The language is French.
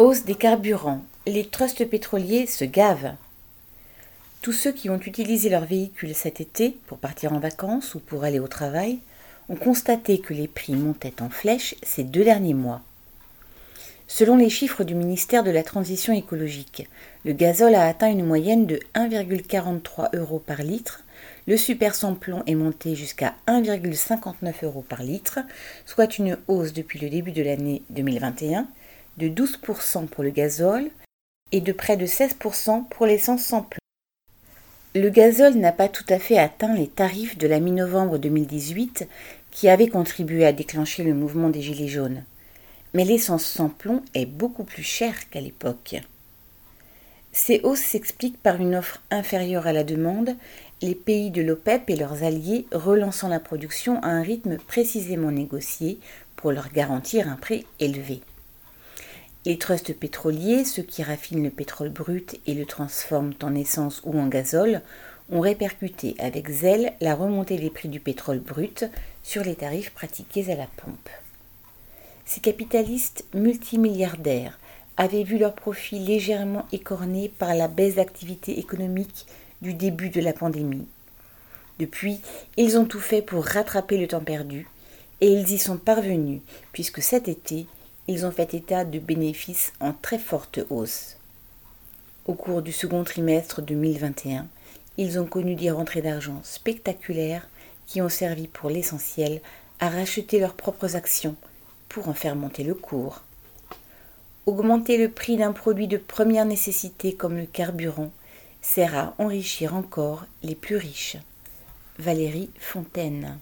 Hausse des carburants. Les trusts pétroliers se gavent. Tous ceux qui ont utilisé leur véhicule cet été pour partir en vacances ou pour aller au travail ont constaté que les prix montaient en flèche ces deux derniers mois. Selon les chiffres du ministère de la Transition écologique, le gazole a atteint une moyenne de 1,43 euros par litre, le super sans-plomb est monté jusqu'à 1,59 euros par litre, soit une hausse depuis le début de l'année 2021 de 12% pour le gazole et de près de 16% pour l'essence sans plomb. Le gazole n'a pas tout à fait atteint les tarifs de la mi-novembre 2018 qui avaient contribué à déclencher le mouvement des Gilets jaunes. Mais l'essence sans plomb est beaucoup plus chère qu'à l'époque. Ces hausses s'expliquent par une offre inférieure à la demande, les pays de l'OPEP et leurs alliés relançant la production à un rythme précisément négocié pour leur garantir un prix élevé. Les trusts pétroliers, ceux qui raffinent le pétrole brut et le transforment en essence ou en gazole, ont répercuté avec zèle la remontée des prix du pétrole brut sur les tarifs pratiqués à la pompe. Ces capitalistes multimilliardaires avaient vu leurs profits légèrement écornés par la baisse d'activité économique du début de la pandémie. Depuis, ils ont tout fait pour rattraper le temps perdu, et ils y sont parvenus, puisque cet été, ils ont fait état de bénéfices en très forte hausse. Au cours du second trimestre 2021, ils ont connu des rentrées d'argent spectaculaires qui ont servi pour l'essentiel à racheter leurs propres actions pour en faire monter le cours. Augmenter le prix d'un produit de première nécessité comme le carburant sert à enrichir encore les plus riches. Valérie Fontaine